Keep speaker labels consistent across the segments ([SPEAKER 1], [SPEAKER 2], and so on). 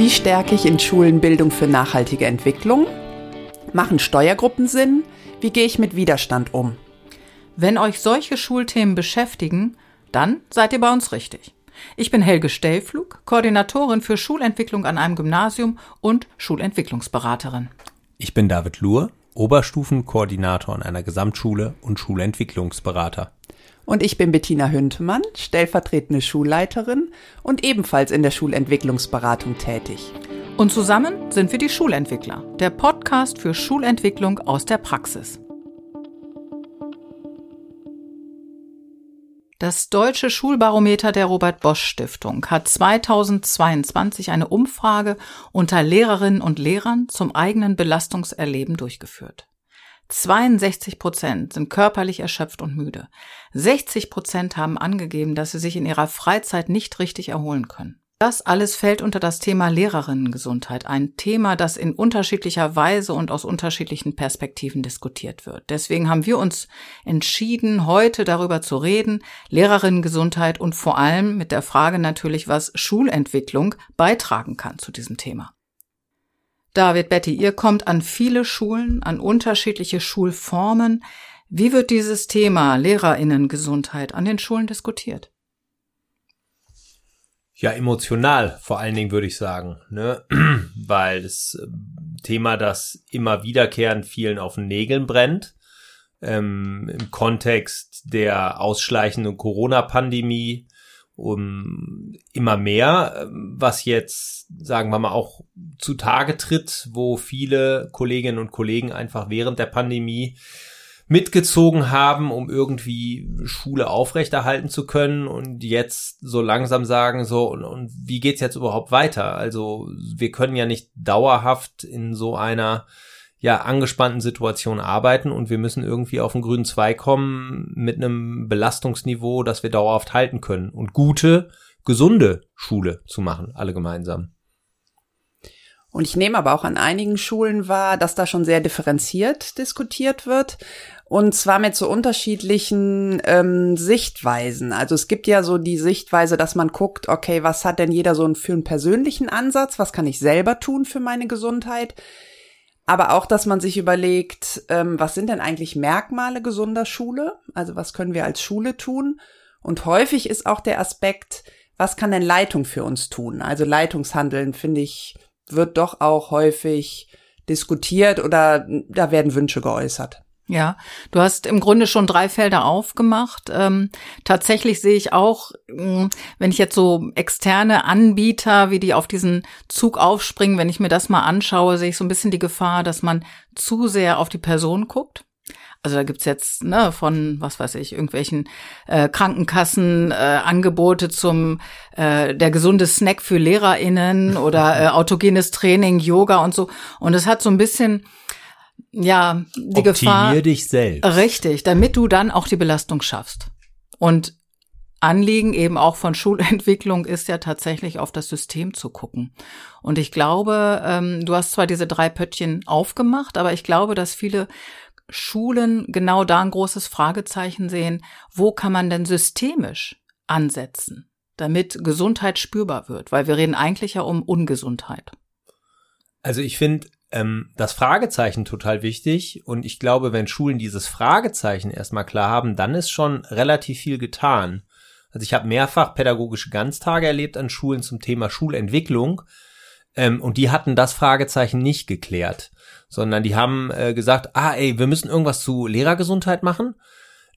[SPEAKER 1] Wie stärke ich in Schulen Bildung für nachhaltige Entwicklung? Machen Steuergruppen Sinn? Wie gehe ich mit Widerstand um?
[SPEAKER 2] Wenn euch solche Schulthemen beschäftigen, dann seid ihr bei uns richtig. Ich bin Helge Stellflug, Koordinatorin für Schulentwicklung an einem Gymnasium und Schulentwicklungsberaterin.
[SPEAKER 3] Ich bin David Luhr, Oberstufenkoordinator an einer Gesamtschule und Schulentwicklungsberater.
[SPEAKER 1] Und ich bin Bettina Hüntemann, stellvertretende Schulleiterin und ebenfalls in der Schulentwicklungsberatung tätig.
[SPEAKER 2] Und zusammen sind wir die Schulentwickler, der Podcast für Schulentwicklung aus der Praxis. Das Deutsche Schulbarometer der Robert Bosch Stiftung hat 2022 eine Umfrage unter Lehrerinnen und Lehrern zum eigenen Belastungserleben durchgeführt. 62 Prozent sind körperlich erschöpft und müde. 60 Prozent haben angegeben, dass sie sich in ihrer Freizeit nicht richtig erholen können. Das alles fällt unter das Thema Lehrerinnengesundheit, ein Thema, das in unterschiedlicher Weise und aus unterschiedlichen Perspektiven diskutiert wird. Deswegen haben wir uns entschieden, heute darüber zu reden, Lehrerinnengesundheit und vor allem mit der Frage natürlich, was Schulentwicklung beitragen kann zu diesem Thema. David, Betty, ihr kommt an viele Schulen, an unterschiedliche Schulformen. Wie wird dieses Thema Lehrerinnengesundheit an den Schulen diskutiert?
[SPEAKER 3] Ja, emotional vor allen Dingen würde ich sagen, ne? weil das ähm, Thema, das immer wiederkehrend vielen auf den Nägeln brennt, ähm, im Kontext der ausschleichenden Corona-Pandemie, um immer mehr, ähm, was jetzt, sagen wir mal, auch zutage tritt, wo viele Kolleginnen und Kollegen einfach während der Pandemie mitgezogen haben, um irgendwie Schule aufrechterhalten zu können und jetzt so langsam sagen, so, und, und wie geht's jetzt überhaupt weiter? Also wir können ja nicht dauerhaft in so einer ja angespannten Situation arbeiten und wir müssen irgendwie auf den grünen Zweig kommen mit einem Belastungsniveau, das wir dauerhaft halten können und gute, gesunde Schule zu machen, alle gemeinsam.
[SPEAKER 1] Und ich nehme aber auch an einigen Schulen wahr, dass da schon sehr differenziert diskutiert wird. Und zwar mit so unterschiedlichen ähm, Sichtweisen. Also es gibt ja so die Sichtweise, dass man guckt, okay, was hat denn jeder so für einen persönlichen Ansatz? Was kann ich selber tun für meine Gesundheit? Aber auch, dass man sich überlegt, ähm, was sind denn eigentlich Merkmale gesunder Schule? Also was können wir als Schule tun? Und häufig ist auch der Aspekt, was kann denn Leitung für uns tun? Also Leitungshandeln, finde ich, wird doch auch häufig diskutiert oder da werden Wünsche geäußert.
[SPEAKER 2] Ja, du hast im Grunde schon drei Felder aufgemacht. Ähm, tatsächlich sehe ich auch, mh, hm, wenn ich jetzt so externe Anbieter, wie die auf diesen Zug aufspringen, wenn ich mir das mal anschaue, sehe ich so ein bisschen die Gefahr, dass man zu sehr auf die Person guckt. Also da gibt's jetzt ne, von, was weiß ich, irgendwelchen äh, Krankenkassen äh, Angebote zum äh, der gesunde Snack für LehrerInnen oder äh, autogenes Training, Yoga und so. Und es hat so ein bisschen ja, die
[SPEAKER 3] Optimier
[SPEAKER 2] Gefahr.
[SPEAKER 3] dich selbst.
[SPEAKER 2] Richtig, damit du dann auch die Belastung schaffst. Und Anliegen eben auch von Schulentwicklung ist ja tatsächlich auf das System zu gucken. Und ich glaube, ähm, du hast zwar diese drei Pöttchen aufgemacht, aber ich glaube, dass viele Schulen genau da ein großes Fragezeichen sehen, wo kann man denn systemisch ansetzen, damit Gesundheit spürbar wird, weil wir reden eigentlich ja um Ungesundheit.
[SPEAKER 3] Also ich finde, ähm, das Fragezeichen total wichtig und ich glaube, wenn Schulen dieses Fragezeichen erstmal klar haben, dann ist schon relativ viel getan. Also ich habe mehrfach pädagogische Ganztage erlebt an Schulen zum Thema Schulentwicklung ähm, und die hatten das Fragezeichen nicht geklärt, sondern die haben äh, gesagt, ah ey, wir müssen irgendwas zu Lehrergesundheit machen.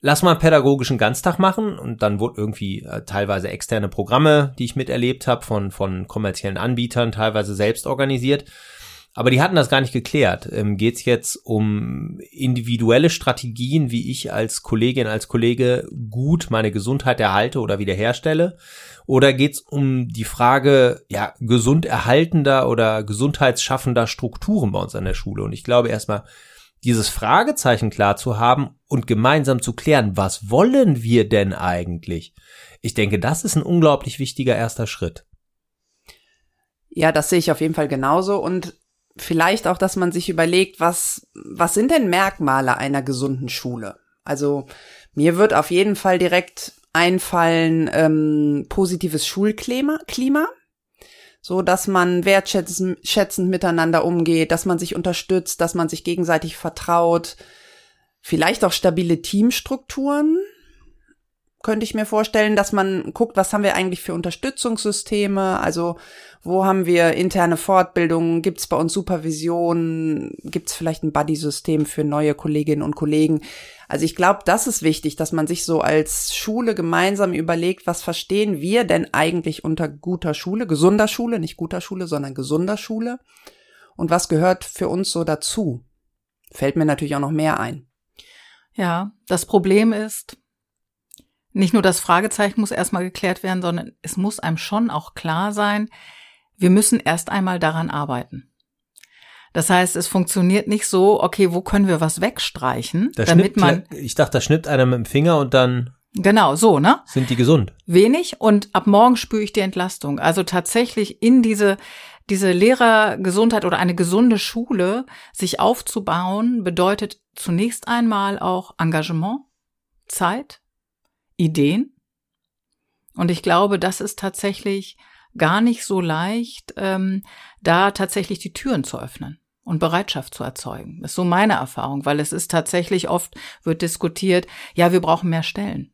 [SPEAKER 3] Lass mal einen pädagogischen Ganztag machen und dann wurde irgendwie äh, teilweise externe Programme, die ich miterlebt habe, von, von kommerziellen Anbietern, teilweise selbst organisiert aber die hatten das gar nicht geklärt. Ähm, Geht es jetzt um individuelle Strategien, wie ich als Kollegin, als Kollege gut meine Gesundheit erhalte oder wiederherstelle? Oder geht es um die Frage, ja, gesund erhaltender oder gesundheitsschaffender Strukturen bei uns an der Schule? Und ich glaube erstmal, dieses Fragezeichen klar zu haben und gemeinsam zu klären, was wollen wir denn eigentlich? Ich denke, das ist ein unglaublich wichtiger erster Schritt.
[SPEAKER 1] Ja, das sehe ich auf jeden Fall genauso. Und vielleicht auch, dass man sich überlegt, was, was sind denn Merkmale einer gesunden Schule? Also mir wird auf jeden Fall direkt einfallen ähm, positives Schulklima. Klima. so dass man wertschätzend miteinander umgeht, dass man sich unterstützt, dass man sich gegenseitig vertraut, vielleicht auch stabile Teamstrukturen, könnte ich mir vorstellen, dass man guckt, was haben wir eigentlich für Unterstützungssysteme, also wo haben wir interne Fortbildungen, gibt es bei uns Supervision, gibt es vielleicht ein Buddy-System für neue Kolleginnen und Kollegen. Also ich glaube, das ist wichtig, dass man sich so als Schule gemeinsam überlegt, was verstehen wir denn eigentlich unter guter Schule, gesunder Schule, nicht guter Schule, sondern gesunder Schule und was gehört für uns so dazu. Fällt mir natürlich auch noch mehr ein.
[SPEAKER 2] Ja, das Problem ist, nicht nur das Fragezeichen muss erstmal geklärt werden, sondern es muss einem schon auch klar sein, wir müssen erst einmal daran arbeiten. Das heißt, es funktioniert nicht so, okay, wo können wir was wegstreichen,
[SPEAKER 3] da
[SPEAKER 2] damit man.
[SPEAKER 3] Ich dachte, da schnippt einer mit dem Finger und dann.
[SPEAKER 2] Genau, so, ne?
[SPEAKER 3] Sind die gesund?
[SPEAKER 2] Wenig und ab morgen spüre ich die Entlastung. Also tatsächlich in diese, diese Lehrergesundheit oder eine gesunde Schule sich aufzubauen, bedeutet zunächst einmal auch Engagement, Zeit, Ideen. Und ich glaube, das ist tatsächlich gar nicht so leicht, ähm, da tatsächlich die Türen zu öffnen und Bereitschaft zu erzeugen. Das ist so meine Erfahrung, weil es ist tatsächlich oft wird diskutiert, ja, wir brauchen mehr Stellen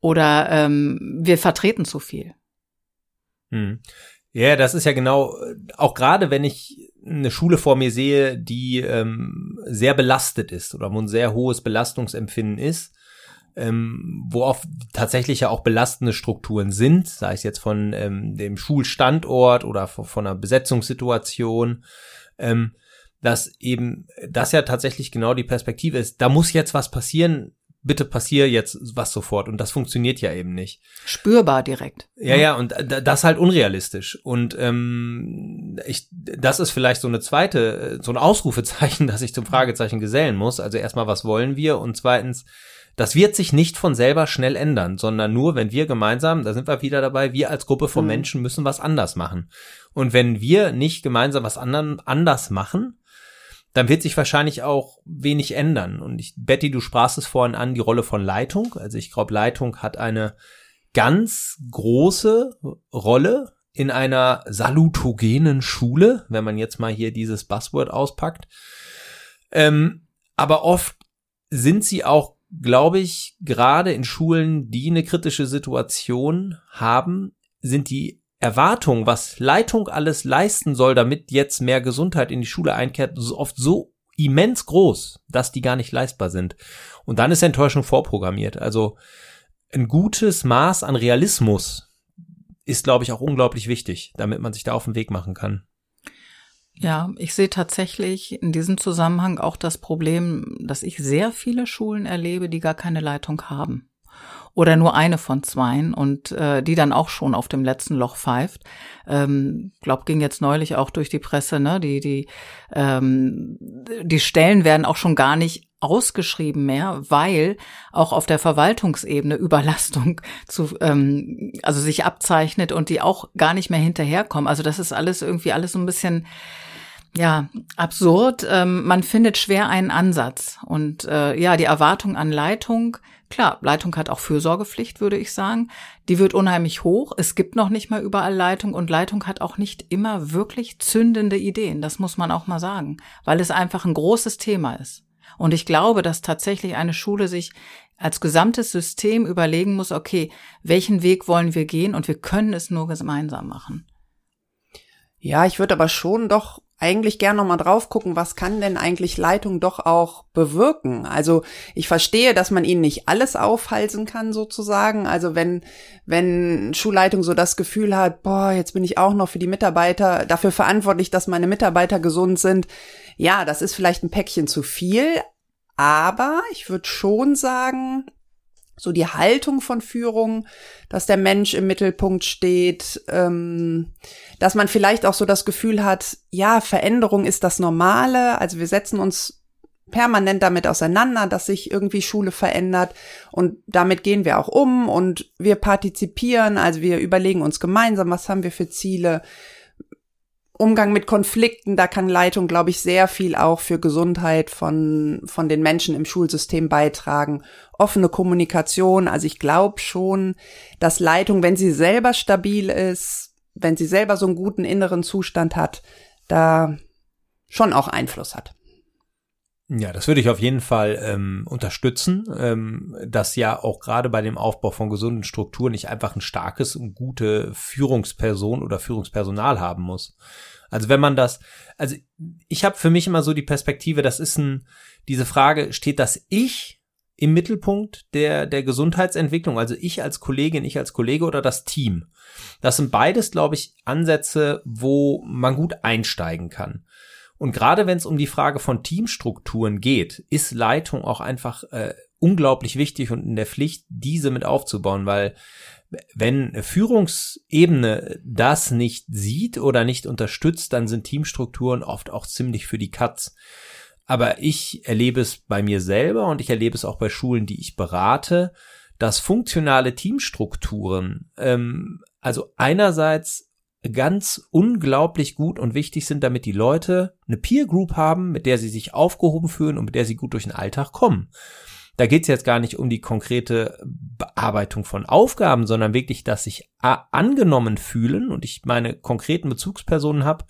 [SPEAKER 2] oder ähm, wir vertreten zu viel.
[SPEAKER 3] Hm. Ja, das ist ja genau, auch gerade wenn ich eine Schule vor mir sehe, die ähm, sehr belastet ist oder wo ein sehr hohes Belastungsempfinden ist, ähm, wo oft tatsächlich ja auch belastende Strukturen sind, sei es jetzt von ähm, dem Schulstandort oder von, einer Besetzungssituation, ähm, dass eben das ja tatsächlich genau die Perspektive ist. Da muss jetzt was passieren. Bitte passier jetzt was sofort. Und das funktioniert ja eben nicht.
[SPEAKER 2] Spürbar direkt.
[SPEAKER 3] Ja, ja, und das ist halt unrealistisch. Und ähm, ich, das ist vielleicht so eine zweite, so ein Ausrufezeichen, dass ich zum Fragezeichen gesellen muss. Also erstmal, was wollen wir? Und zweitens, das wird sich nicht von selber schnell ändern, sondern nur, wenn wir gemeinsam, da sind wir wieder dabei, wir als Gruppe von mhm. Menschen müssen was anders machen. Und wenn wir nicht gemeinsam was anderen, anders machen, dann wird sich wahrscheinlich auch wenig ändern. Und ich, Betty, du sprachst es vorhin an, die Rolle von Leitung. Also ich glaube, Leitung hat eine ganz große Rolle in einer salutogenen Schule, wenn man jetzt mal hier dieses Buzzword auspackt. Ähm, aber oft sind sie auch glaube ich, gerade in Schulen, die eine kritische Situation haben, sind die Erwartungen, was Leitung alles leisten soll, damit jetzt mehr Gesundheit in die Schule einkehrt, oft so immens groß, dass die gar nicht leistbar sind. Und dann ist Enttäuschung vorprogrammiert. Also ein gutes Maß an Realismus ist, glaube ich, auch unglaublich wichtig, damit man sich da auf den Weg machen kann.
[SPEAKER 2] Ja, ich sehe tatsächlich in diesem Zusammenhang auch das Problem, dass ich sehr viele Schulen erlebe, die gar keine Leitung haben. Oder nur eine von zweien und äh, die dann auch schon auf dem letzten Loch pfeift. Ähm, glaub, ging jetzt neulich auch durch die Presse, ne? Die, die, ähm, die Stellen werden auch schon gar nicht ausgeschrieben mehr, weil auch auf der Verwaltungsebene Überlastung zu, ähm, also sich abzeichnet und die auch gar nicht mehr hinterherkommen. Also das ist alles irgendwie alles so ein bisschen ja, absurd. Ähm, man findet schwer einen Ansatz. Und äh, ja, die Erwartung an Leitung, klar, Leitung hat auch Fürsorgepflicht, würde ich sagen. Die wird unheimlich hoch. Es gibt noch nicht mal überall Leitung und Leitung hat auch nicht immer wirklich zündende Ideen. Das muss man auch mal sagen, weil es einfach ein großes Thema ist. Und ich glaube, dass tatsächlich eine Schule sich als gesamtes System überlegen muss, okay, welchen Weg wollen wir gehen und wir können es nur gemeinsam machen.
[SPEAKER 1] Ja, ich würde aber schon doch eigentlich gern nochmal drauf gucken, was kann denn eigentlich Leitung doch auch bewirken? Also ich verstehe, dass man ihnen nicht alles aufhalsen kann sozusagen. Also wenn, wenn Schulleitung so das Gefühl hat, boah, jetzt bin ich auch noch für die Mitarbeiter dafür verantwortlich, dass meine Mitarbeiter gesund sind. Ja, das ist vielleicht ein Päckchen zu viel. Aber ich würde schon sagen, so die Haltung von Führung, dass der Mensch im Mittelpunkt steht, ähm, dass man vielleicht auch so das Gefühl hat, ja, Veränderung ist das Normale, also wir setzen uns permanent damit auseinander, dass sich irgendwie Schule verändert und damit gehen wir auch um und wir partizipieren, also wir überlegen uns gemeinsam, was haben wir für Ziele, Umgang mit Konflikten, da kann Leitung, glaube ich, sehr viel auch für Gesundheit von, von den Menschen im Schulsystem beitragen. Offene Kommunikation, also ich glaube schon, dass Leitung, wenn sie selber stabil ist, wenn sie selber so einen guten inneren Zustand hat, da schon auch Einfluss hat.
[SPEAKER 3] Ja, das würde ich auf jeden Fall ähm, unterstützen, ähm, dass ja auch gerade bei dem Aufbau von gesunden Strukturen nicht einfach ein starkes und gute Führungsperson oder Führungspersonal haben muss. Also wenn man das, also ich habe für mich immer so die Perspektive, das ist ein, diese Frage, steht das Ich im Mittelpunkt der, der Gesundheitsentwicklung, also ich als Kollegin, ich als Kollege oder das Team? Das sind beides, glaube ich, Ansätze, wo man gut einsteigen kann. Und gerade wenn es um die Frage von Teamstrukturen geht, ist Leitung auch einfach äh, unglaublich wichtig und in der Pflicht, diese mit aufzubauen, weil wenn Führungsebene das nicht sieht oder nicht unterstützt, dann sind Teamstrukturen oft auch ziemlich für die Katz. Aber ich erlebe es bei mir selber und ich erlebe es auch bei Schulen, die ich berate, dass funktionale Teamstrukturen, ähm, also einerseits ganz unglaublich gut und wichtig sind, damit die Leute eine Peer Group haben, mit der sie sich aufgehoben fühlen und mit der sie gut durch den Alltag kommen. Da geht es jetzt gar nicht um die konkrete Bearbeitung von Aufgaben, sondern wirklich, dass sich angenommen fühlen und ich meine konkreten Bezugspersonen habe,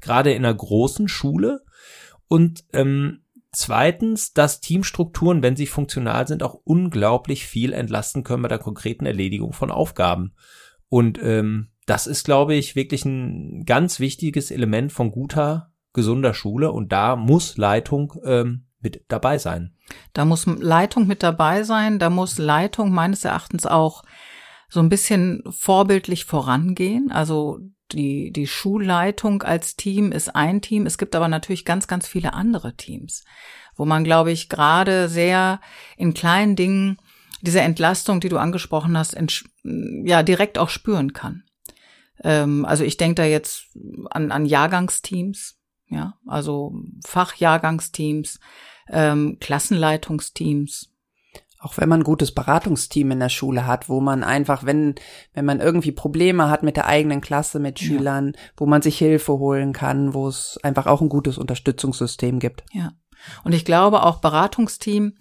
[SPEAKER 3] gerade in einer großen Schule. Und ähm, zweitens, dass Teamstrukturen, wenn sie funktional sind, auch unglaublich viel entlasten können bei der konkreten Erledigung von Aufgaben. Und ähm, das ist, glaube ich, wirklich ein ganz wichtiges Element von guter, gesunder Schule und da muss Leitung ähm, mit dabei sein.
[SPEAKER 2] Da muss Leitung mit dabei sein, da muss Leitung meines Erachtens auch so ein bisschen vorbildlich vorangehen. Also die, die Schulleitung als Team ist ein Team. Es gibt aber natürlich ganz, ganz viele andere Teams, wo man, glaube ich, gerade sehr in kleinen Dingen diese Entlastung, die du angesprochen hast, ja, direkt auch spüren kann. Ähm, also ich denke da jetzt an, an Jahrgangsteams, ja, also Fachjahrgangsteams, ähm, Klassenleitungsteams.
[SPEAKER 1] Auch wenn man ein gutes Beratungsteam in der Schule hat, wo man einfach, wenn, wenn man irgendwie Probleme hat mit der eigenen Klasse, mit Schülern, ja. wo man sich Hilfe holen kann, wo es einfach auch ein gutes Unterstützungssystem gibt.
[SPEAKER 2] Ja. Und ich glaube auch Beratungsteam,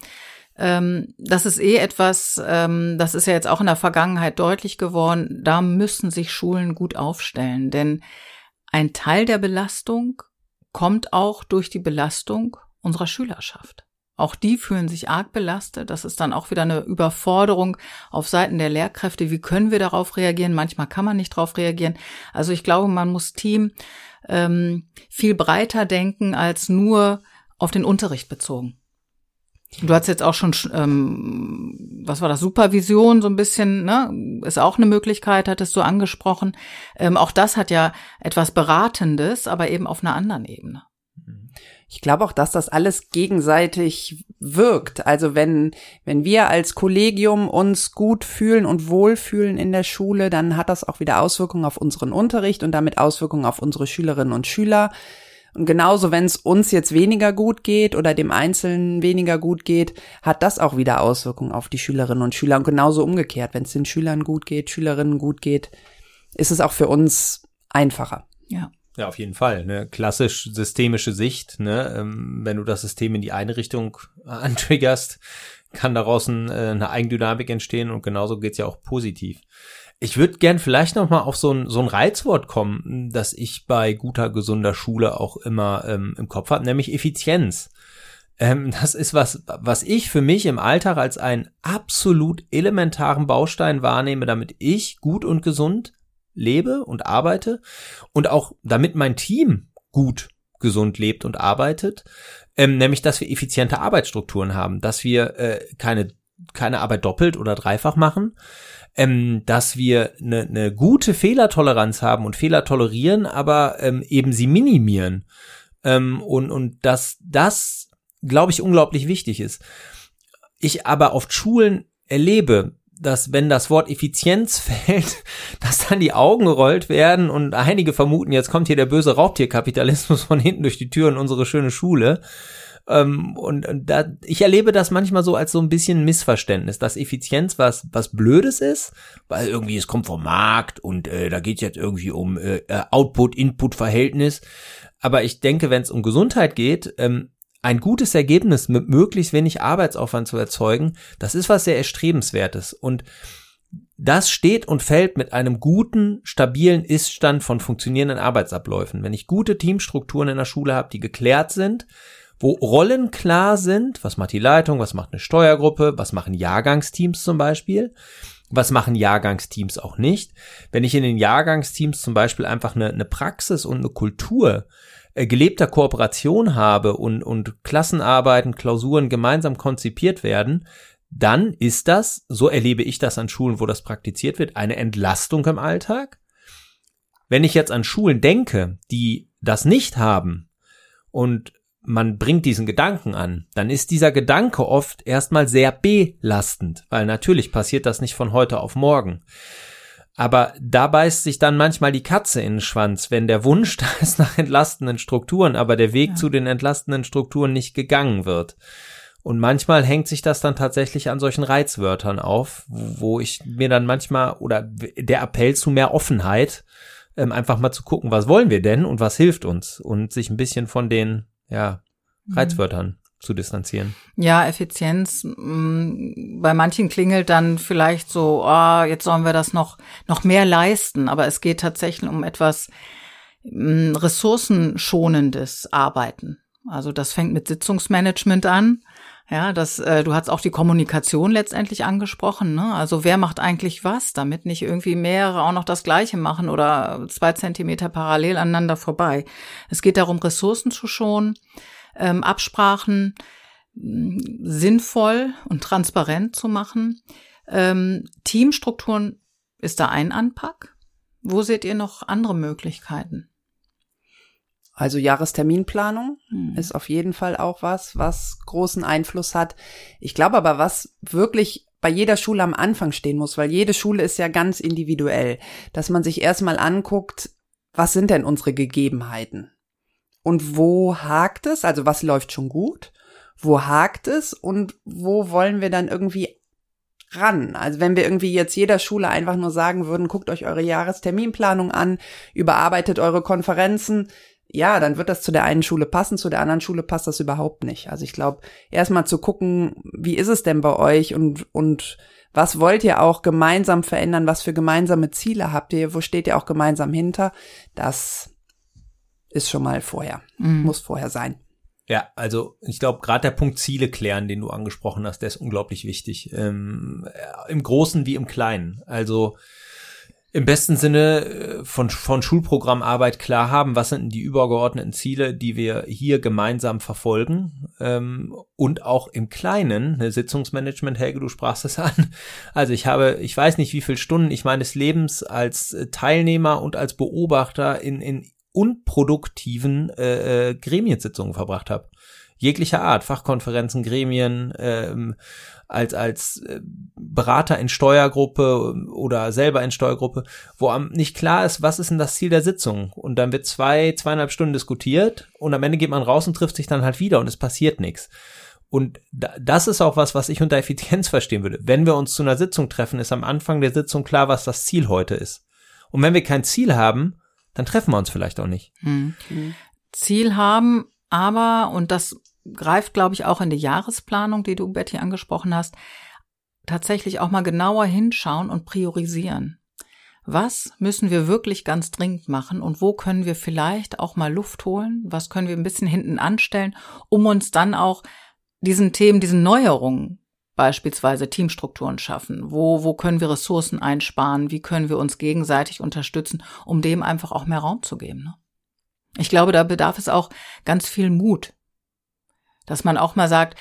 [SPEAKER 2] ähm, das ist eh etwas, ähm, das ist ja jetzt auch in der Vergangenheit deutlich geworden, da müssen sich Schulen gut aufstellen, denn ein Teil der Belastung kommt auch durch die Belastung unserer Schülerschaft. Auch die fühlen sich arg belastet. Das ist dann auch wieder eine Überforderung auf Seiten der Lehrkräfte. Wie können wir darauf reagieren? Manchmal kann man nicht darauf reagieren. Also ich glaube, man muss Team ähm, viel breiter denken als nur auf den Unterricht bezogen. Du hast jetzt auch schon, ähm, was war das, Supervision so ein bisschen, ne? Ist auch eine Möglichkeit, hattest du angesprochen. Ähm, auch das hat ja etwas Beratendes, aber eben auf einer anderen Ebene.
[SPEAKER 1] Ich glaube auch, dass das alles gegenseitig wirkt. Also wenn, wenn wir als Kollegium uns gut fühlen und wohlfühlen in der Schule, dann hat das auch wieder Auswirkungen auf unseren Unterricht und damit Auswirkungen auf unsere Schülerinnen und Schüler. Und genauso, wenn es uns jetzt weniger gut geht oder dem Einzelnen weniger gut geht, hat das auch wieder Auswirkungen auf die Schülerinnen und Schüler. Und genauso umgekehrt, wenn es den Schülern gut geht, Schülerinnen gut geht, ist es auch für uns einfacher.
[SPEAKER 2] Ja.
[SPEAKER 3] Ja, auf jeden Fall. Ne? Klassisch systemische Sicht. Ne? Ähm, wenn du das System in die eine Richtung antriggerst, kann daraus ein, äh, eine Eigendynamik entstehen und genauso geht's ja auch positiv. Ich würde gern vielleicht noch mal auf so ein, so ein Reizwort kommen, das ich bei guter, gesunder Schule auch immer ähm, im Kopf habe, nämlich Effizienz. Ähm, das ist was, was ich für mich im Alltag als einen absolut elementaren Baustein wahrnehme, damit ich gut und gesund lebe und arbeite und auch damit mein Team gut gesund lebt und arbeitet, ähm, nämlich dass wir effiziente Arbeitsstrukturen haben, dass wir äh, keine keine Arbeit doppelt oder dreifach machen, ähm, dass wir eine, eine gute Fehlertoleranz haben und Fehler tolerieren, aber ähm, eben sie minimieren. Ähm, und, und dass das, glaube ich, unglaublich wichtig ist. Ich aber auf Schulen erlebe, dass wenn das Wort Effizienz fällt, dass dann die Augen gerollt werden und einige vermuten, jetzt kommt hier der böse Raubtierkapitalismus von hinten durch die Tür in unsere schöne Schule. Ähm, und, und da, ich erlebe das manchmal so als so ein bisschen Missverständnis, dass Effizienz was, was Blödes ist, weil irgendwie es kommt vom Markt und äh, da geht jetzt irgendwie um äh, äh, Output-Input-Verhältnis. Aber ich denke, wenn es um Gesundheit geht, ähm, ein gutes Ergebnis mit möglichst wenig Arbeitsaufwand zu erzeugen, das ist was sehr erstrebenswertes. Und das steht und fällt mit einem guten, stabilen Iststand von funktionierenden Arbeitsabläufen. Wenn ich gute Teamstrukturen in der Schule habe, die geklärt sind, wo Rollen klar sind, was macht die Leitung, was macht eine Steuergruppe, was machen Jahrgangsteams zum Beispiel, was machen Jahrgangsteams auch nicht. Wenn ich in den Jahrgangsteams zum Beispiel einfach eine, eine Praxis und eine Kultur äh, gelebter Kooperation habe und, und Klassenarbeiten, Klausuren gemeinsam konzipiert werden, dann ist das, so erlebe ich das an Schulen, wo das praktiziert wird, eine Entlastung im Alltag. Wenn ich jetzt an Schulen denke, die das nicht haben und man bringt diesen Gedanken an, dann ist dieser Gedanke oft erstmal sehr belastend, weil natürlich passiert das nicht von heute auf morgen. Aber da beißt sich dann manchmal die Katze in den Schwanz, wenn der Wunsch da ist nach entlastenden Strukturen, aber der Weg ja. zu den entlastenden Strukturen nicht gegangen wird. Und manchmal hängt sich das dann tatsächlich an solchen Reizwörtern auf, wo ich mir dann manchmal oder der Appell zu mehr Offenheit, ähm, einfach mal zu gucken, was wollen wir denn und was hilft uns und sich ein bisschen von den ja, mhm. Reizwörtern mhm. zu distanzieren.
[SPEAKER 2] Ja, Effizienz. Mm, bei manchen klingelt dann vielleicht so, ah, oh, jetzt sollen wir das noch, noch mehr leisten. Aber es geht tatsächlich um etwas mm, ressourcenschonendes Arbeiten. Also das fängt mit Sitzungsmanagement an. Ja, das, äh, du hast auch die Kommunikation letztendlich angesprochen. Ne? Also wer macht eigentlich was, damit nicht irgendwie mehrere auch noch das Gleiche machen oder zwei Zentimeter parallel aneinander vorbei. Es geht darum, Ressourcen zu schonen, ähm, Absprachen mh, mm, sinnvoll und transparent zu machen. Ähm, Teamstrukturen ist da ein Anpack. Wo seht ihr noch andere Möglichkeiten?
[SPEAKER 1] Also Jahresterminplanung hm. ist auf jeden Fall auch was, was großen Einfluss hat. Ich glaube aber, was wirklich bei jeder Schule am Anfang stehen muss, weil jede Schule ist ja ganz individuell, dass man sich erstmal anguckt, was sind denn unsere Gegebenheiten? Und wo hakt es? Also was läuft schon gut? Wo hakt es? Und wo wollen wir dann irgendwie ran? Also wenn wir irgendwie jetzt jeder Schule einfach nur sagen würden, guckt euch eure Jahresterminplanung an, überarbeitet eure Konferenzen, ja, dann wird das zu der einen Schule passen, zu der anderen Schule passt das überhaupt nicht. Also ich glaube, erstmal zu gucken, wie ist es denn bei euch und, und was wollt ihr auch gemeinsam verändern, was für gemeinsame Ziele habt ihr, wo steht ihr auch gemeinsam hinter, das ist schon mal vorher, mhm. muss vorher sein.
[SPEAKER 3] Ja, also ich glaube, gerade der Punkt Ziele klären, den du angesprochen hast, der ist unglaublich wichtig. Ähm, Im Großen wie im Kleinen. Also im besten Sinne äh, von, von Schulprogrammarbeit klar haben, was sind die übergeordneten Ziele, die wir hier gemeinsam verfolgen ähm, und auch im Kleinen, ne, Sitzungsmanagement, Helge, du sprachst es an. Also ich habe, ich weiß nicht, wie viele Stunden ich meines Lebens als äh, Teilnehmer und als Beobachter in, in unproduktiven äh, äh, Gremiensitzungen verbracht habe jeglicher Art, Fachkonferenzen, Gremien, ähm, als, als äh, Berater in Steuergruppe oder selber in Steuergruppe, wo nicht klar ist, was ist denn das Ziel der Sitzung? Und dann wird zwei, zweieinhalb Stunden diskutiert und am Ende geht man raus und trifft sich dann halt wieder und es passiert nichts. Und das ist auch was, was ich unter Effizienz verstehen würde. Wenn wir uns zu einer Sitzung treffen, ist am Anfang der Sitzung klar, was das Ziel heute ist. Und wenn wir kein Ziel haben, dann treffen wir uns vielleicht auch nicht. Hm.
[SPEAKER 2] Ziel haben, aber, und das greift, glaube ich, auch in die Jahresplanung, die du, Betty, angesprochen hast, tatsächlich auch mal genauer hinschauen und priorisieren. Was müssen wir wirklich ganz dringend machen und wo können wir vielleicht auch mal Luft holen? Was können wir ein bisschen hinten anstellen, um uns dann auch diesen Themen, diesen Neuerungen beispielsweise Teamstrukturen schaffen? Wo, wo können wir Ressourcen einsparen? Wie können wir uns gegenseitig unterstützen, um dem einfach auch mehr Raum zu geben? Ne? Ich glaube, da bedarf es auch ganz viel Mut, dass man auch mal sagt,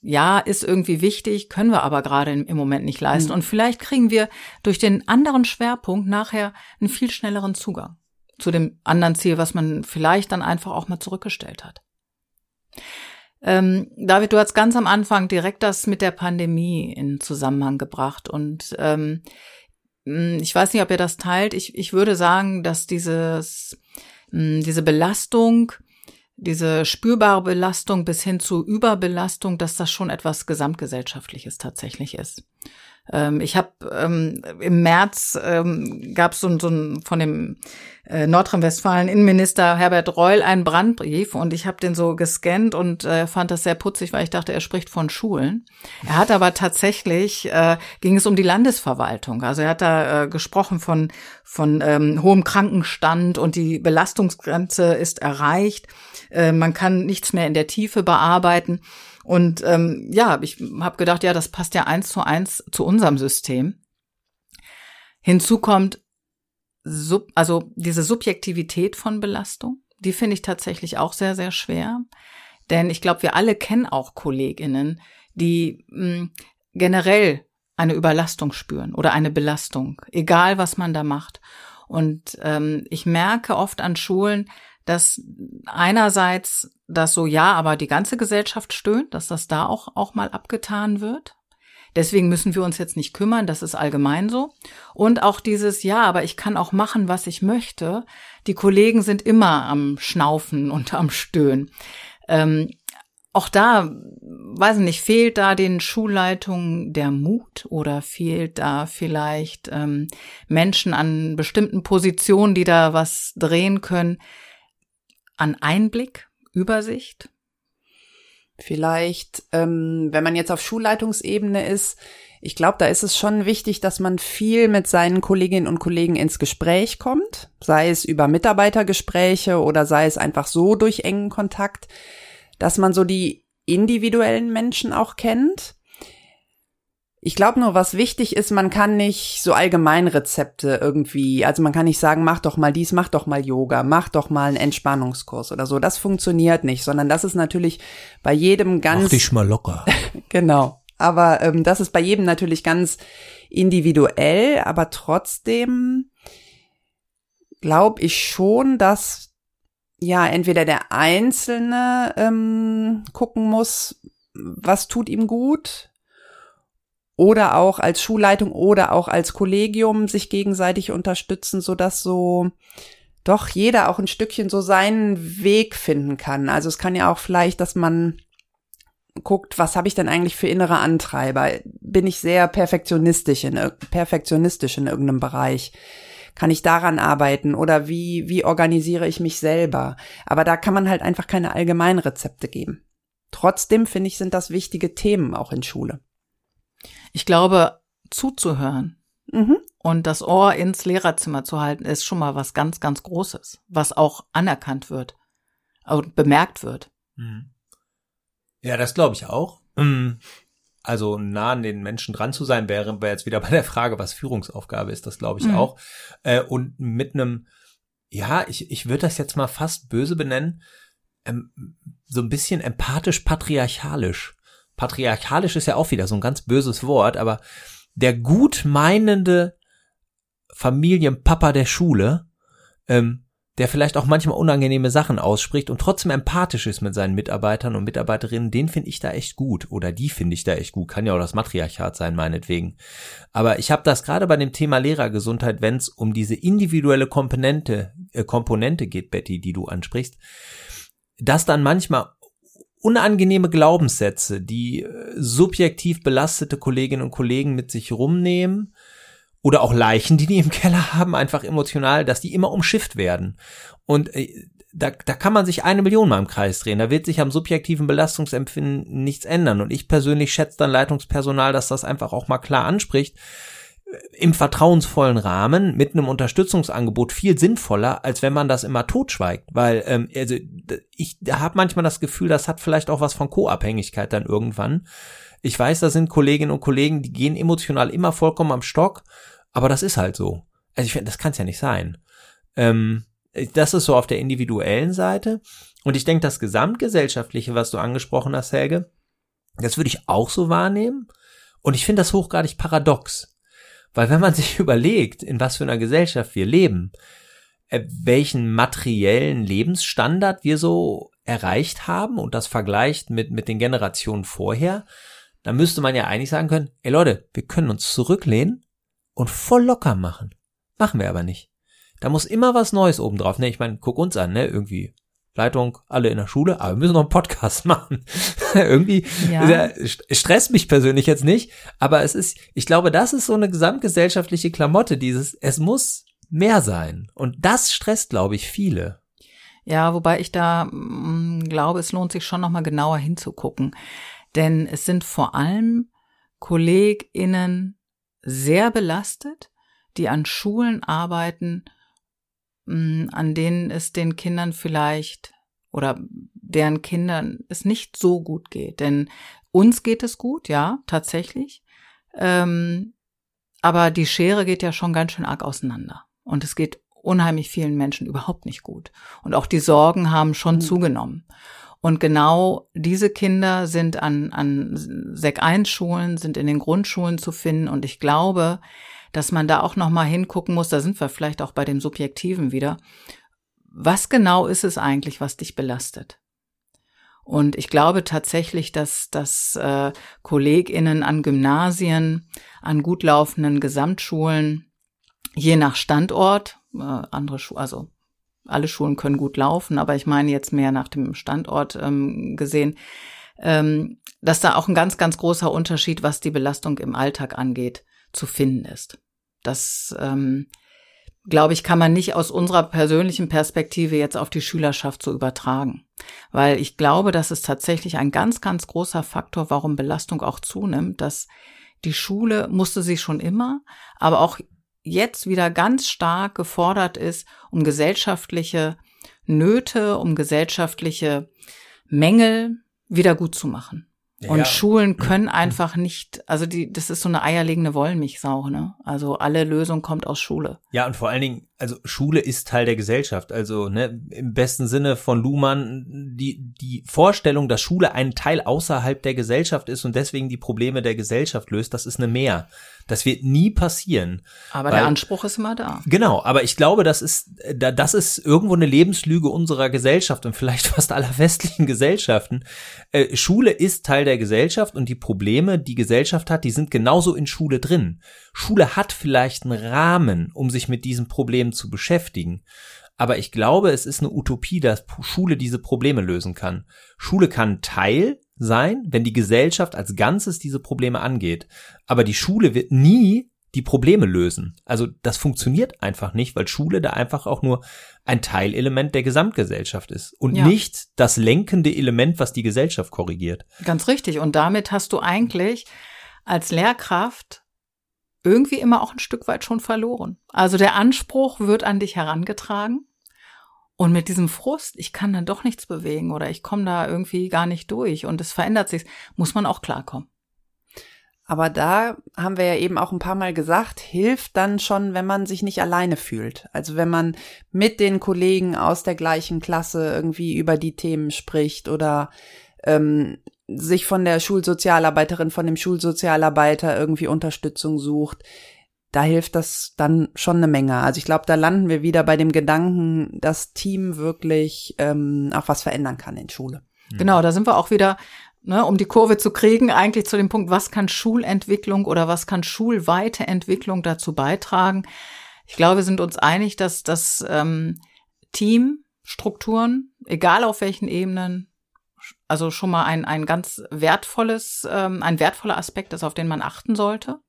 [SPEAKER 2] ja, ist irgendwie wichtig, können wir aber gerade im Moment nicht leisten. Mhm. Und vielleicht kriegen wir durch den anderen Schwerpunkt nachher einen viel schnelleren Zugang zu dem anderen Ziel, was man vielleicht dann einfach auch mal zurückgestellt hat. Ähm, David, du hast ganz am Anfang direkt das mit der Pandemie in Zusammenhang gebracht und ähm, ich weiß nicht, ob ihr das teilt. Ich, ich würde sagen, dass dieses, diese Belastung diese spürbare Belastung bis hin zu Überbelastung, dass das schon etwas Gesamtgesellschaftliches tatsächlich ist. Ähm, ich habe ähm, im März ähm, gab es so, so ein von dem äh, Nordrhein-Westfalen Innenminister Herbert Reul einen Brandbrief und ich habe den so gescannt und äh, fand das sehr putzig, weil ich dachte, er spricht von Schulen. Er hat aber tatsächlich äh, ging es um die Landesverwaltung. Also er hat da äh, gesprochen von von ähm, hohem Krankenstand und die Belastungsgrenze ist erreicht. Äh, man kann nichts mehr in der Tiefe bearbeiten. Und ähm, ja, ich habe gedacht, ja, das passt ja eins zu eins zu unserem System. Hinzu kommt, sub, also diese Subjektivität von Belastung, die finde ich tatsächlich auch sehr, sehr schwer. Denn ich glaube, wir alle kennen auch Kolleginnen, die mh, hm, generell eine Überlastung spüren oder eine Belastung, egal was man da macht. Und ähm, ich merke oft an Schulen, dass einerseits das so, ja, aber die ganze Gesellschaft stöhnt, dass das da auch, auch mal abgetan wird. Deswegen müssen wir uns jetzt nicht kümmern, das ist allgemein so. Und auch dieses, ja, aber ich kann auch machen, was ich möchte. Die Kollegen sind immer am Schnaufen und am Stöhnen. Ähm, auch da, weiß ich nicht, fehlt da den Schulleitungen der Mut oder fehlt da vielleicht ähm, Menschen an bestimmten Positionen, die da was drehen können, an Einblick, Übersicht?
[SPEAKER 1] Vielleicht, ähm, wenn man jetzt auf Schulleitungsebene ist, ich glaube, da ist es schon wichtig, dass man viel mit seinen Kolleginnen und Kollegen ins Gespräch kommt, sei es über Mitarbeitergespräche oder sei es einfach so durch engen Kontakt, dass man so die individuellen Menschen auch kennt ich glaube nur, was wichtig ist, man kann nicht so Allgemeinrezepte irgendwie, also man kann nicht sagen, mach doch mal dies, mach doch mal Yoga, mach doch mal einen Entspannungskurs oder so. Das funktioniert nicht, sondern das ist natürlich bei jedem ganz.
[SPEAKER 3] Mach dich mal locker.
[SPEAKER 1] genau. Aber ähm, das ist bei jedem natürlich ganz individuell, aber trotzdem glaube ich schon, dass ja entweder der Einzelne ähm, gucken muss, was tut ihm gut, oder auch als Schulleitung oder auch als Kollegium sich gegenseitig unterstützen, so dass so doch jeder auch ein Stückchen so seinen Weg finden kann. Also es kann ja auch vielleicht, dass man guckt, was habe ich denn eigentlich für innere Antreiber? Bin ich sehr perfektionistisch in, perfektionistisch in irgendeinem Bereich? Kann ich daran arbeiten oder wie, wie organisiere ich mich selber? Aber da kann man halt einfach keine Allgemeinrezepte geben. Trotzdem finde ich, sind das wichtige Themen auch in Schule.
[SPEAKER 2] Ich glaube, zuzuhören mhm. und das Ohr ins Lehrerzimmer zu halten, ist schon mal was ganz, ganz Großes, was auch anerkannt wird und bemerkt wird. Mhm.
[SPEAKER 3] Ja, das glaube ich auch. Also nah an den Menschen dran zu sein, wäre, wäre jetzt wieder bei der Frage, was Führungsaufgabe ist, das glaube ich mhm. auch. Äh, und mit einem, ja, ich, ich würde das jetzt mal fast böse benennen, ähm, so ein bisschen empathisch patriarchalisch patriarchalisch ist ja auch wieder so ein ganz böses Wort, aber der gutmeinende Familienpapa der Schule, ähm, der vielleicht auch manchmal unangenehme Sachen ausspricht und trotzdem empathisch ist mit seinen Mitarbeitern und Mitarbeiterinnen, den finde ich da echt gut oder die finde ich da echt gut. Kann ja auch das Matriarchat sein, meinetwegen. Aber ich habe das gerade bei dem Thema Lehrergesundheit, wenn es um diese individuelle Komponente, äh, Komponente geht, Betty, die du ansprichst, dass dann manchmal unangenehme Glaubenssätze, die äh, subjektiv belastete Kolleginnen und Kollegen mit sich rumnehmen oder auch Leichen, die die im Keller haben, einfach emotional, dass die immer umschifft werden. Und äh, da, da kann man sich eine Million mal im Kreis drehen. Da wird sich am subjektiven Belastungsempfinden nichts ändern. Und ich persönlich schätze dann Leitungspersonal, dass das einfach auch mal klar anspricht im vertrauensvollen Rahmen mit einem Unterstützungsangebot viel sinnvoller, als wenn man das immer totschweigt. Weil ähm, also ich habe manchmal das Gefühl, das hat vielleicht auch was von Co-Abhängigkeit dann irgendwann. Ich weiß, da sind Kolleginnen und Kollegen, die gehen emotional immer vollkommen am Stock, aber das ist halt so. Also ich finde, das kann es ja nicht sein. Ähm, das ist so auf der individuellen Seite. Und ich denke, das Gesamtgesellschaftliche, was du angesprochen hast, Helge, das würde ich auch so wahrnehmen. Und ich finde das hochgradig paradox. Weil wenn man sich überlegt, in was für einer Gesellschaft wir leben, äh, welchen materiellen Lebensstandard wir so erreicht haben und das vergleicht mit, mit den Generationen vorher, dann müsste man ja eigentlich sagen können, ey Leute, wir können uns zurücklehnen und voll locker machen. Machen wir aber nicht. Da muss immer was Neues obendrauf. Ne, ich meine, guck uns an, ne, irgendwie Leitung, alle in der Schule, aber wir müssen noch einen Podcast machen. Irgendwie
[SPEAKER 2] Ja.
[SPEAKER 3] stresst mich persönlich jetzt nicht, aber es ist, ich glaube, das ist so eine gesamtgesellschaftliche Klamotte, dieses, es muss mehr sein. Und das stresst, glaube ich, viele.
[SPEAKER 2] Ja, wobei ich da mh, glaube, es lohnt sich schon nochmal genauer hinzugucken. Denn es sind vor allem KollegInnen sehr belastet, die an Schulen arbeiten, mh, an denen es den Kindern vielleicht oder deren Kindern es nicht so gut geht. Denn uns geht es gut, ja, tatsächlich. Ähm, aber die Schere geht ja schon ganz schön arg auseinander. Und es geht unheimlich vielen Menschen überhaupt nicht gut. Und auch die Sorgen haben schon
[SPEAKER 1] Mhm.
[SPEAKER 2] zugenommen. Und genau diese Kinder sind an, an Sek 1 Schulen, sind in den Grundschulen zu finden. Und ich glaube, dass man da auch nochmal hingucken muss, da sind wir vielleicht auch bei dem Subjektiven wieder. Was genau ist es eigentlich, was dich belastet? Und ich glaube tatsächlich, dass, dass äh, KollegInnen an Gymnasien, an gut laufenden Gesamtschulen, je nach Standort, äh, andere Schulen, also alle Schulen können gut laufen, aber ich meine jetzt mehr nach dem Standort ähm, gesehen, ähm, dass da auch ein ganz, ganz großer Unterschied, was die Belastung im Alltag angeht, zu finden ist. Das, ähm, glaube ich, kann man nicht aus unserer persönlichen Perspektive jetzt auf die Schülerschaft so übertragen. Weil ich glaube, das ist tatsächlich ein ganz, ganz großer Faktor, warum Belastung auch zunimmt, dass die Schule musste sie schon immer, aber auch jetzt wieder ganz stark gefordert ist, um gesellschaftliche Nöte, um gesellschaftliche Mängel wieder gut zu machen. Und
[SPEAKER 3] Ja.
[SPEAKER 2] Schulen können einfach nicht, also die, das ist so eine eierlegende Wollmilchsau, ne? Also alle Lösung kommt aus Schule.
[SPEAKER 3] Ja, und vor allen Dingen, also Schule ist Teil der Gesellschaft. Also ne, im besten Sinne von Luhmann die, die Vorstellung, dass Schule ein Teil außerhalb der Gesellschaft ist und deswegen die Probleme der Gesellschaft löst, das ist eine Mehr. Das wird nie passieren.
[SPEAKER 2] Aber
[SPEAKER 3] Weil-
[SPEAKER 2] der Anspruch ist immer da.
[SPEAKER 3] Genau, aber ich glaube, das ist, da- das ist irgendwo eine Lebenslüge unserer Gesellschaft und vielleicht fast aller westlichen Gesellschaften. Äh, Schule ist Teil der Gesellschaft und die Probleme, die Gesellschaft hat, die sind genauso in Schule drin. Schule hat vielleicht einen Rahmen, um sich mit diesen Problemen zu beschäftigen. Aber ich glaube, es ist eine Utopie, dass Schule diese Probleme lösen kann. Schule kann Teil sein, wenn die Gesellschaft als Ganzes diese Probleme angeht. Aber die Schule wird nie die Probleme lösen. Also das funktioniert einfach nicht, weil Schule da einfach auch nur ein Teilelement der Gesamtgesellschaft ist und
[SPEAKER 2] Ja.
[SPEAKER 3] nicht das lenkende Element, was die Gesellschaft korrigiert.
[SPEAKER 2] Ganz richtig. Und damit hast du eigentlich als Lehrkraft irgendwie immer auch ein Stück weit schon verloren. Also der Anspruch wird an dich herangetragen. Und mit diesem Frust, ich kann dann doch nichts bewegen oder ich komme da irgendwie gar nicht durch und es verändert sich, muss man auch klarkommen.
[SPEAKER 1] Aber da haben wir ja eben auch ein paar Mal gesagt, hilft dann schon, wenn man sich nicht alleine fühlt. Also wenn man mit den Kollegen aus der gleichen Klasse irgendwie über die Themen spricht oder ähm, sich von der Schulsozialarbeiterin, von dem Schulsozialarbeiter irgendwie Unterstützung sucht. Da hilft das dann schon eine Menge. Also ich glaube, da landen wir wieder bei dem Gedanken, dass Team wirklich ähm, auch was verändern kann in Schule.
[SPEAKER 2] Genau, da sind wir auch wieder, ne, um die Kurve zu kriegen, eigentlich zu dem Punkt, was kann Schulentwicklung oder was kann schulweite Entwicklung dazu beitragen? Ich glaube, wir sind uns einig, dass das ähm, Teamstrukturen, egal auf welchen Ebenen, also schon mal ein, ein ganz wertvolles, ähm, ein wertvoller Aspekt ist, auf den man achten sollte.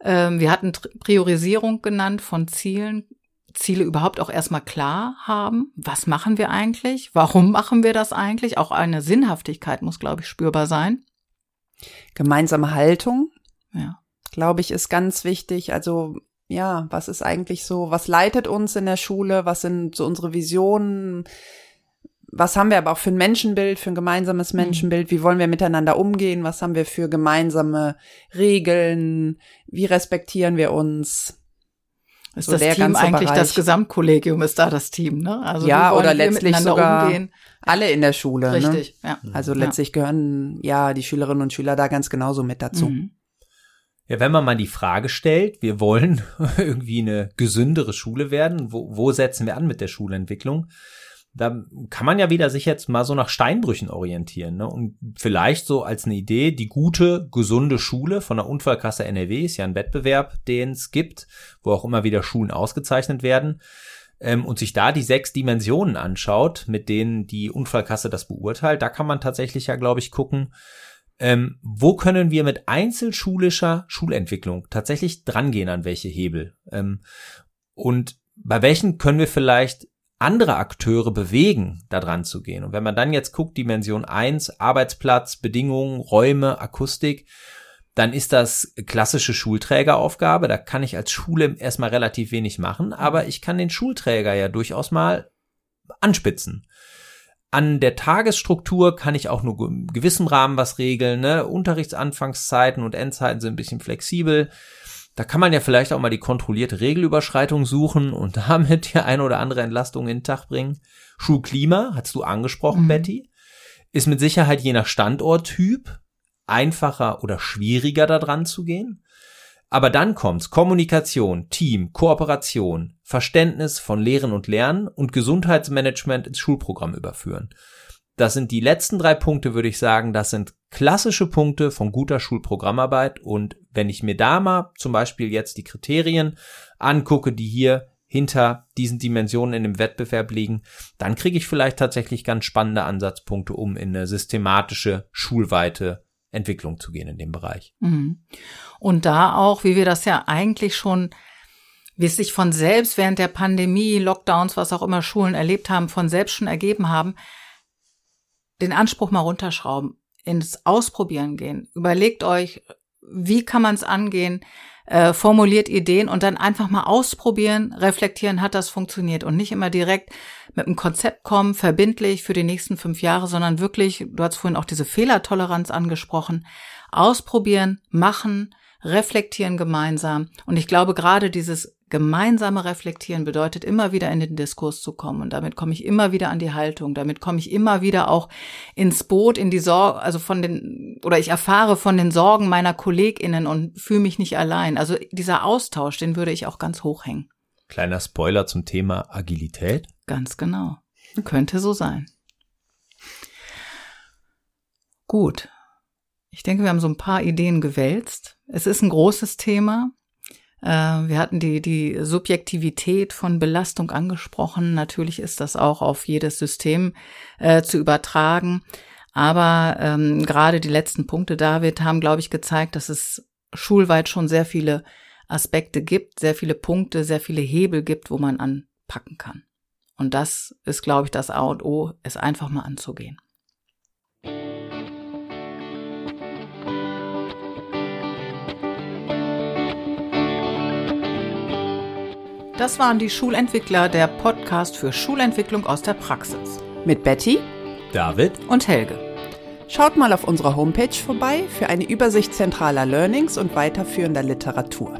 [SPEAKER 2] Ähm, wir hatten Priorisierung genannt von Zielen, Ziele überhaupt auch erstmal klar haben. Was machen wir eigentlich? Warum machen wir das eigentlich? Auch eine Sinnhaftigkeit muss, glaube ich, spürbar sein.
[SPEAKER 1] Gemeinsame Haltung,
[SPEAKER 2] Ja.
[SPEAKER 1] glaube ich, ist ganz wichtig. Also ja, was ist eigentlich so, was leitet uns in der Schule, was sind so unsere Visionen, was haben wir aber auch für ein Menschenbild, für ein gemeinsames
[SPEAKER 2] Mhm.
[SPEAKER 1] Menschenbild, wie wollen wir miteinander umgehen, was haben wir für gemeinsame Regeln, wie respektieren wir uns.
[SPEAKER 2] Ist
[SPEAKER 1] So
[SPEAKER 2] das
[SPEAKER 1] der
[SPEAKER 2] Team
[SPEAKER 1] ganze
[SPEAKER 2] eigentlich das
[SPEAKER 1] Bereich.
[SPEAKER 2] Gesamtkollegium ist da das Team, ne? Also
[SPEAKER 1] Ja, oder
[SPEAKER 2] wir
[SPEAKER 1] letztlich
[SPEAKER 2] miteinander
[SPEAKER 1] sogar
[SPEAKER 2] umgehen?
[SPEAKER 1] Alle in der Schule. Ne?
[SPEAKER 2] Richtig, ja.
[SPEAKER 1] Also
[SPEAKER 2] Ja.
[SPEAKER 1] letztlich gehören ja die Schülerinnen und Schüler da ganz genauso mit dazu.
[SPEAKER 2] Mhm.
[SPEAKER 3] Ja, wenn man mal die Frage stellt, wir wollen irgendwie eine gesündere Schule werden, wo, wo setzen wir an mit der Schulentwicklung? Da kann man ja wieder sich jetzt mal so nach Steinbrüchen orientieren. Ne? Und vielleicht so als eine Idee, die gute, gesunde Schule von der Unfallkasse NRW ist ja ein Wettbewerb, den es gibt, wo auch immer wieder Schulen ausgezeichnet werden. ähm, und sich da die sechs Dimensionen anschaut, mit denen die Unfallkasse das beurteilt, da kann man tatsächlich ja, glaube ich, gucken, ähm, wo können wir mit einzelschulischer Schulentwicklung tatsächlich drangehen an welche Hebel? Ähm, und bei welchen können wir vielleicht andere Akteure bewegen, da dran zu gehen? Und wenn man dann jetzt guckt, Dimension 1, Arbeitsplatz, Bedingungen, Räume, Akustik, dann ist das klassische Schulträgeraufgabe. Da kann ich als Schule erstmal relativ wenig machen, aber ich kann den Schulträger ja durchaus mal anspitzen. An der Tagesstruktur kann ich auch nur in gewissem Rahmen was regeln. Ne? Unterrichtsanfangszeiten und Endzeiten sind ein bisschen flexibel. Da kann man ja vielleicht auch mal die kontrollierte Regelüberschreitung suchen und damit die eine oder andere Entlastung in den Tag bringen. Schulklima, hast du angesprochen, mhm. Betty, ist mit Sicherheit je nach Standorttyp einfacher oder schwieriger da dran zu gehen. Aber dann kommt's Kommunikation, Team, Kooperation, Verständnis von Lehren und Lernen und Gesundheitsmanagement ins Schulprogramm überführen. Das sind die letzten drei Punkte, würde ich sagen, das sind klassische Punkte von guter Schulprogrammarbeit. Und wenn ich mir da mal zum Beispiel jetzt die Kriterien angucke, die hier hinter diesen Dimensionen in dem Wettbewerb liegen, dann kriege ich vielleicht tatsächlich ganz spannende Ansatzpunkte, um in eine systematische, schulweite Entwicklung zu gehen in dem Bereich. Mhm.
[SPEAKER 2] Und da auch, wie wir das ja eigentlich schon, wie es sich von selbst während der Pandemie, Lockdowns, was auch immer Schulen erlebt haben, von selbst schon ergeben haben, den Anspruch mal runterschrauben, ins Ausprobieren gehen. Überlegt euch, wie kann man es angehen? äh, formuliert Ideen und dann einfach mal ausprobieren, reflektieren, hat das funktioniert und nicht immer direkt mit einem Konzept kommen, verbindlich für die nächsten fünf Jahre, sondern wirklich, du hast vorhin auch diese Fehlertoleranz angesprochen, ausprobieren, machen, reflektieren gemeinsam. Und ich glaube, gerade dieses gemeinsame Reflektieren bedeutet immer wieder in den Diskurs zu kommen. Und damit komme ich immer wieder an die Haltung. Damit komme ich immer wieder auch ins Boot, in die Sorge, also von den, oder ich erfahre von den Sorgen meiner KollegInnen und fühle mich nicht allein. Also dieser Austausch, den würde ich auch ganz hoch hängen.
[SPEAKER 3] Kleiner Spoiler zum Thema Agilität.
[SPEAKER 2] Ganz genau. Könnte so sein. Gut. Ich denke, wir haben so ein paar Ideen gewälzt. Es ist ein großes Thema. Äh, wir hatten die, die Subjektivität von Belastung angesprochen. Natürlich ist das auch auf jedes System äh, zu übertragen. Aber ähm, gerade die letzten Punkte, David, haben, glaube ich, gezeigt, dass es schulweit schon sehr viele Aspekte gibt, sehr viele Punkte, sehr viele Hebel gibt, wo man anpacken kann. Und das ist, glaube ich, das A und O, es einfach mal anzugehen. Das waren die Schulentwickler, der Podcast für Schulentwicklung aus der Praxis.
[SPEAKER 1] Mit Betty,
[SPEAKER 3] David
[SPEAKER 2] und Helge.
[SPEAKER 1] Schaut mal auf unserer Homepage vorbei für eine Übersicht zentraler Learnings und weiterführender Literatur.